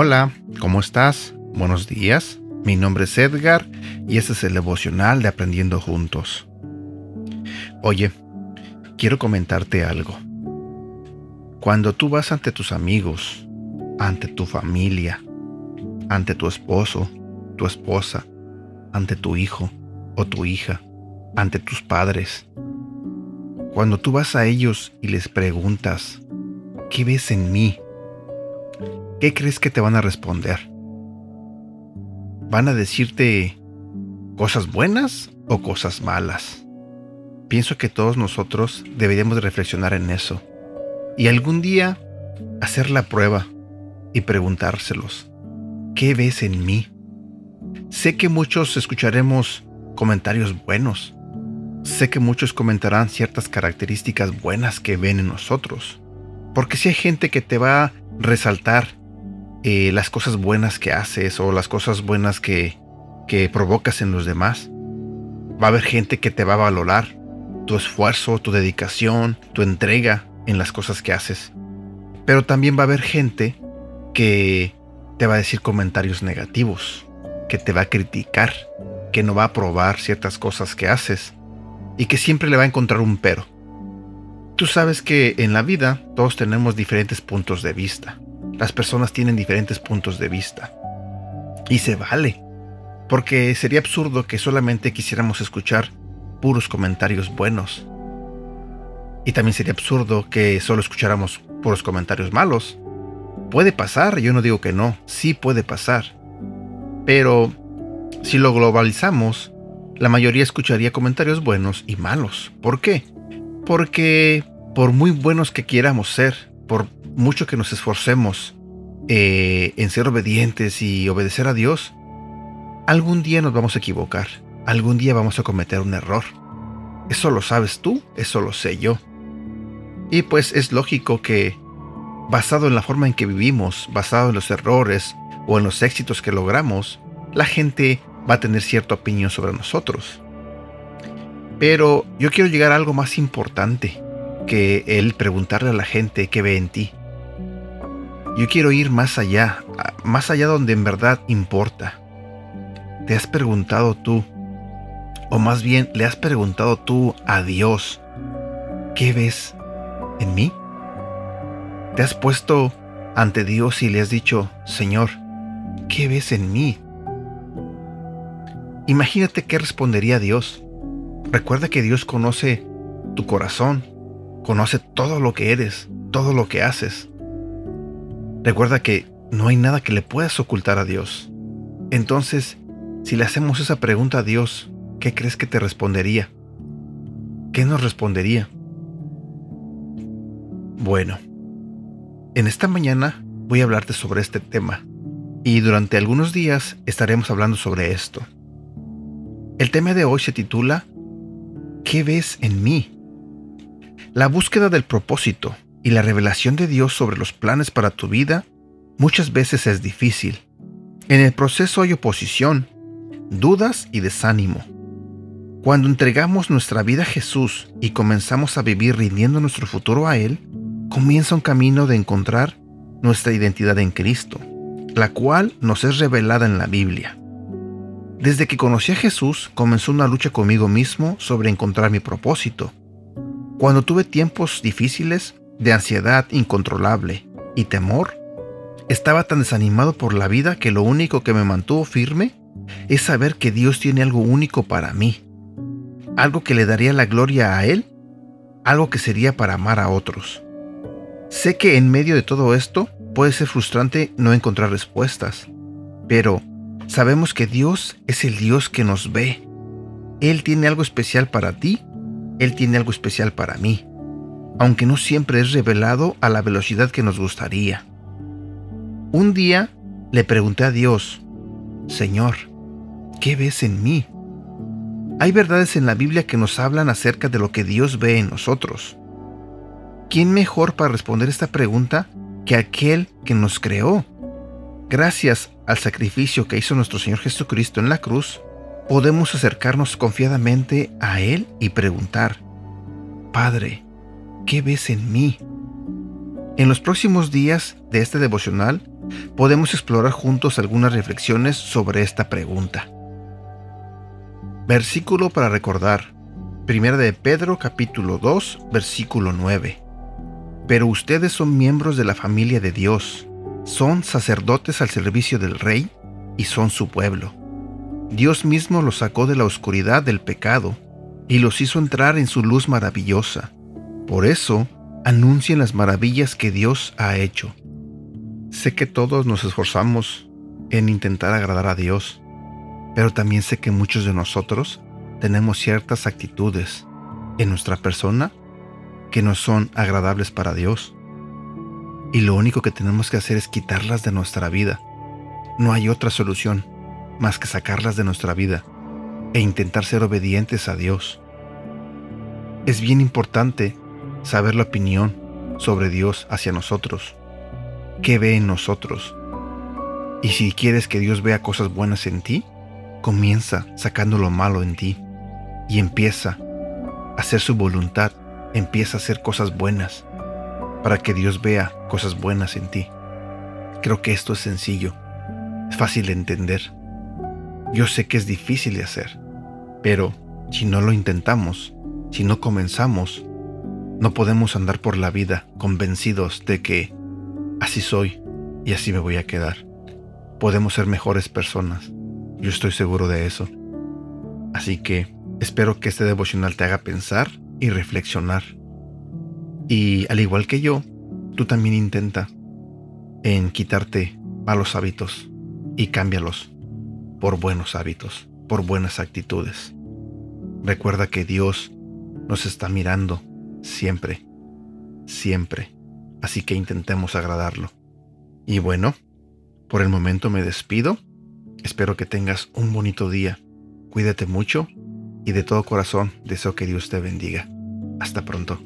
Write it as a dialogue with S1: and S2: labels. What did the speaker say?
S1: Hola, ¿cómo estás? Buenos días. Mi nombre es Edgar y este es el devocional de Aprendiendo Juntos. Oye, quiero comentarte algo. Cuando tú vas ante tus amigos, ante tu familia, ante tu esposo, tu esposa, ante tu hijo o tu hija, ante tus padres, cuando tú vas a ellos y les preguntas, ¿qué ves en mí? ¿Qué crees que te van a responder? ¿Van a decirte cosas buenas o cosas malas? Pienso que todos nosotros deberíamos reflexionar en eso y algún día hacer la prueba y preguntárselos, ¿qué ves en mí? Sé que muchos escucharemos comentarios buenos. Sé que muchos comentarán ciertas características buenas que ven en nosotros. Porque si hay gente que te va a resaltar eh, las cosas buenas que haces o las cosas buenas que, que provocas en los demás. Va a haber gente que te va a valorar tu esfuerzo, tu dedicación, tu entrega en las cosas que haces. Pero también va a haber gente que te va a decir comentarios negativos, que te va a criticar, que no va a aprobar ciertas cosas que haces y que siempre le va a encontrar un pero. Tú sabes que en la vida todos tenemos diferentes puntos de vista. Las personas tienen diferentes puntos de vista. Y se vale. Porque sería absurdo que solamente quisiéramos escuchar puros comentarios buenos. Y también sería absurdo que solo escucháramos puros comentarios malos. Puede pasar, yo no digo que no, sí puede pasar. Pero si lo globalizamos, la mayoría escucharía comentarios buenos y malos. ¿Por qué? Porque por muy buenos que quieramos ser, por mucho que nos esforcemos eh, en ser obedientes y obedecer a Dios, algún día nos vamos a equivocar, algún día vamos a cometer un error. Eso lo sabes tú, eso lo sé yo. Y pues es lógico que, basado en la forma en que vivimos, basado en los errores o en los éxitos que logramos, la gente va a tener cierta opinión sobre nosotros. Pero yo quiero llegar a algo más importante que el preguntarle a la gente qué ve en ti. Yo quiero ir más allá, más allá donde en verdad importa. ¿Te has preguntado tú, o más bien le has preguntado tú a Dios, ¿qué ves en mí? ¿Te has puesto ante Dios y le has dicho, Señor, ¿qué ves en mí? Imagínate qué respondería Dios. Recuerda que Dios conoce tu corazón, conoce todo lo que eres, todo lo que haces. Recuerda que no hay nada que le puedas ocultar a Dios. Entonces, si le hacemos esa pregunta a Dios, ¿qué crees que te respondería? ¿Qué nos respondería? Bueno, en esta mañana voy a hablarte sobre este tema y durante algunos días estaremos hablando sobre esto. El tema de hoy se titula ¿Qué ves en mí? La búsqueda del propósito y la revelación de Dios sobre los planes para tu vida muchas veces es difícil. En el proceso hay oposición, dudas y desánimo. Cuando entregamos nuestra vida a Jesús y comenzamos a vivir rindiendo nuestro futuro a Él, comienza un camino de encontrar nuestra identidad en Cristo, la cual nos es revelada en la Biblia. Desde que conocí a Jesús, comenzó una lucha conmigo mismo sobre encontrar mi propósito. Cuando tuve tiempos difíciles, de ansiedad incontrolable y temor, estaba tan desanimado por la vida que lo único que me mantuvo firme es saber que Dios tiene algo único para mí, algo que le daría la gloria a Él, algo que sería para amar a otros. Sé que en medio de todo esto puede ser frustrante no encontrar respuestas, pero sabemos que Dios es el Dios que nos ve. Él tiene algo especial para ti, Él tiene algo especial para mí aunque no siempre es revelado a la velocidad que nos gustaría. Un día le pregunté a Dios, Señor, ¿qué ves en mí? Hay verdades en la Biblia que nos hablan acerca de lo que Dios ve en nosotros. ¿Quién mejor para responder esta pregunta que aquel que nos creó? Gracias al sacrificio que hizo nuestro Señor Jesucristo en la cruz, podemos acercarnos confiadamente a Él y preguntar, Padre, ¿qué ves en mí? En los próximos días de este devocional podemos explorar juntos algunas reflexiones sobre esta pregunta. Versículo para recordar. Primera de Pedro capítulo 2, versículo 9. Pero ustedes son miembros de la familia de Dios son sacerdotes al servicio del Rey y son su pueblo. Dios mismo los sacó de la oscuridad del pecado y los hizo entrar en su luz maravillosa. Por eso, anuncien las maravillas que Dios ha hecho. Sé que todos nos esforzamos en intentar agradar a Dios, pero también sé que muchos de nosotros tenemos ciertas actitudes en nuestra persona que no son agradables para Dios y lo único que tenemos que hacer es quitarlas de nuestra vida. No hay otra solución más que sacarlas de nuestra vida e intentar ser obedientes a Dios. Es bien importante saber la opinión sobre Dios hacia nosotros. ¿Qué ve en nosotros? Y si quieres que Dios vea cosas buenas en ti, comienza sacando lo malo en ti y empieza a hacer su voluntad, empieza a hacer cosas buenas para que Dios vea cosas buenas en ti. Creo que esto es sencillo, es fácil de entender. Yo sé que es difícil de hacer, pero si no lo intentamos, si no comenzamos, no podemos andar por la vida convencidos de que así soy y así me voy a quedar. Podemos ser mejores personas. Yo estoy seguro de eso. Así que espero que este devocional te haga pensar y reflexionar y al igual que yo, tú también intenta en quitarte malos hábitos y cámbialos por buenos hábitos, por buenas actitudes. Recuerda que Dios nos está mirando siempre, siempre. Así que intentemos agradarlo. Y bueno, por el momento me despido. Espero que tengas un bonito día. Cuídate mucho y de todo corazón deseo que Dios te bendiga. Hasta pronto.